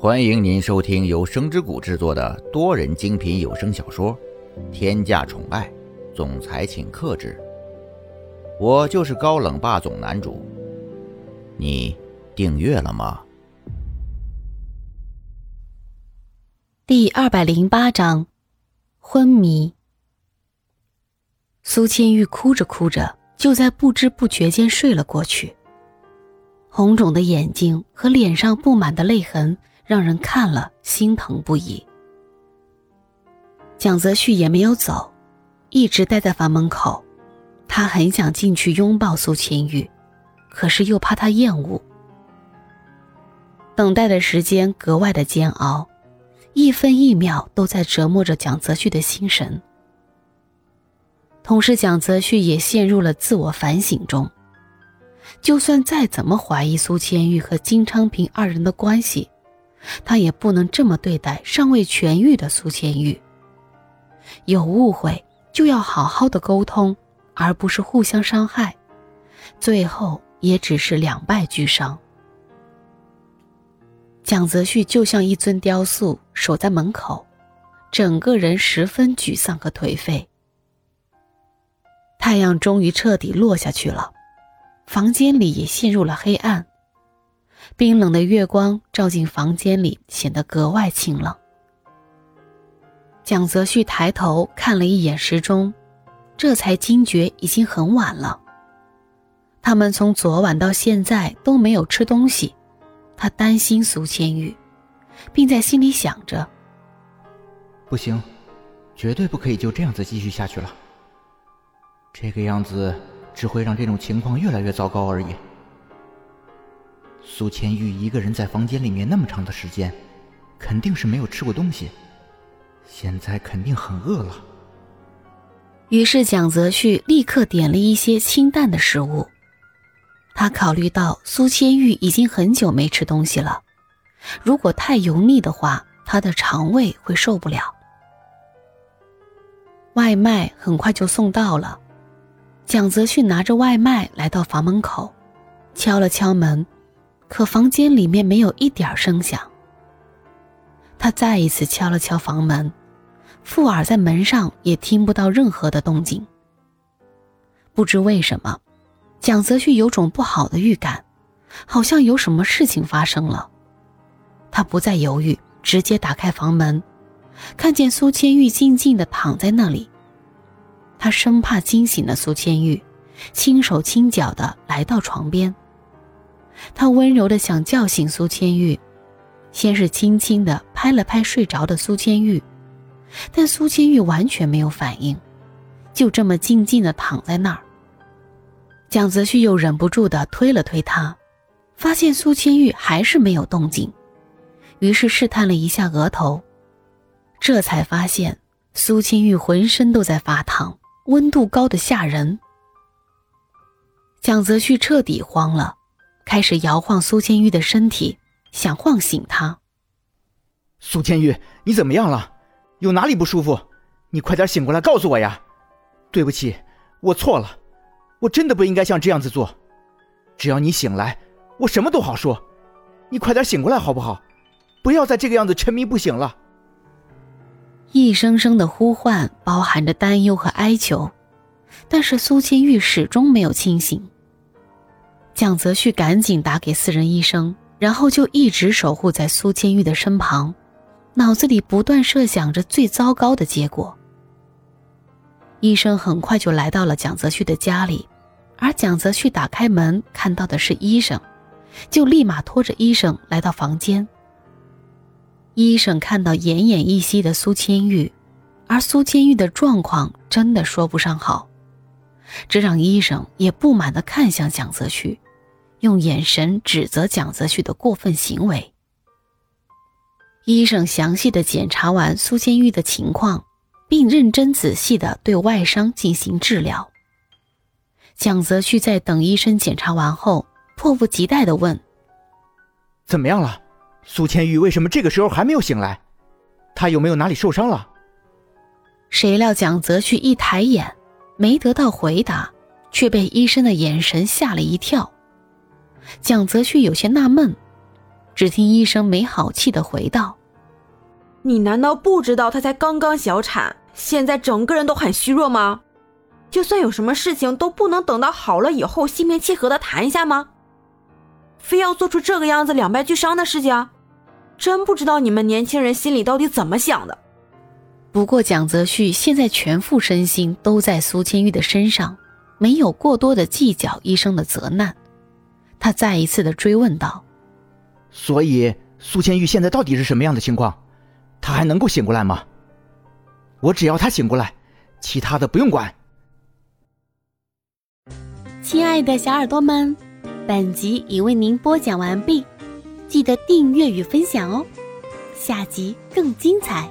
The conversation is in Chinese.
欢迎您收听由声之谷制作的多人精品有声小说《天价宠爱总裁请克制》，我就是高冷霸总男主。你订阅了吗？第二百零八章，昏迷。苏千玉哭着哭着，就在不知不觉间睡了过去。红肿的眼睛和脸上布满的泪痕。让人看了心疼不已。蒋泽旭也没有走，一直待在房门口。他很想进去拥抱苏千玉，可是又怕她厌恶。等待的时间格外的煎熬，一分一秒都在折磨着蒋泽旭的心神。同时，蒋泽旭也陷入了自我反省中。就算再怎么怀疑苏千玉和金昌平二人的关系，他也不能这么对待尚未痊愈的苏千玉。有误会就要好好的沟通，而不是互相伤害，最后也只是两败俱伤。蒋泽旭就像一尊雕塑守在门口，整个人十分沮丧和颓废。太阳终于彻底落下去了，房间里也陷入了黑暗。冰冷的月光照进房间里，显得格外清冷。蒋泽旭抬头看了一眼时钟，这才惊觉已经很晚了。他们从昨晚到现在都没有吃东西，他担心苏千玉，并在心里想着：不行，绝对不可以就这样子继续下去了。这个样子只会让这种情况越来越糟糕而已。苏千玉一个人在房间里面那么长的时间，肯定是没有吃过东西，现在肯定很饿了。于是蒋泽旭立刻点了一些清淡的食物。他考虑到苏千玉已经很久没吃东西了，如果太油腻的话，他的肠胃会受不了。外卖很快就送到了，蒋泽旭拿着外卖来到房门口，敲了敲门。可房间里面没有一点声响。他再一次敲了敲房门，附耳在门上也听不到任何的动静。不知为什么，蒋泽旭有种不好的预感，好像有什么事情发生了。他不再犹豫，直接打开房门，看见苏千玉静静的躺在那里。他生怕惊醒了苏千玉，轻手轻脚的来到床边。他温柔的想叫醒苏千玉，先是轻轻的拍了拍睡着的苏千玉，但苏千玉完全没有反应，就这么静静的躺在那儿。蒋泽旭又忍不住的推了推他，发现苏千玉还是没有动静，于是试探了一下额头，这才发现苏千玉浑身都在发烫，温度高的吓人。蒋泽旭彻底慌了。开始摇晃苏千玉的身体，想晃醒他。苏千玉，你怎么样了？有哪里不舒服？你快点醒过来，告诉我呀！对不起，我错了，我真的不应该像这样子做。只要你醒来，我什么都好说。你快点醒过来好不好？不要再这个样子沉迷不醒了。一声声的呼唤包含着担忧和哀求，但是苏千玉始终没有清醒。蒋泽旭赶紧打给私人医生，然后就一直守护在苏千玉的身旁，脑子里不断设想着最糟糕的结果。医生很快就来到了蒋泽旭的家里，而蒋泽旭打开门看到的是医生，就立马拖着医生来到房间。医生看到奄奄一息的苏千玉，而苏千玉的状况真的说不上好，这让医生也不满地看向蒋泽旭。用眼神指责蒋泽旭的过分行为。医生详细的检查完苏千玉的情况，并认真仔细的对外伤进行治疗。蒋泽旭在等医生检查完后，迫不及待的问：“怎么样了？苏千玉为什么这个时候还没有醒来？他有没有哪里受伤了？”谁料蒋泽旭一抬眼，没得到回答，却被医生的眼神吓了一跳。蒋泽旭有些纳闷，只听医生没好气的回道：“你难道不知道她才刚刚小产，现在整个人都很虚弱吗？就算有什么事情，都不能等到好了以后心平气和的谈一下吗？非要做出这个样子两败俱伤的事情，真不知道你们年轻人心里到底怎么想的。”不过蒋泽旭现在全副身心都在苏千玉的身上，没有过多的计较医生的责难。他再一次的追问道：“所以苏千玉现在到底是什么样的情况？他还能够醒过来吗？我只要他醒过来，其他的不用管。”亲爱的小耳朵们，本集已为您播讲完毕，记得订阅与分享哦，下集更精彩。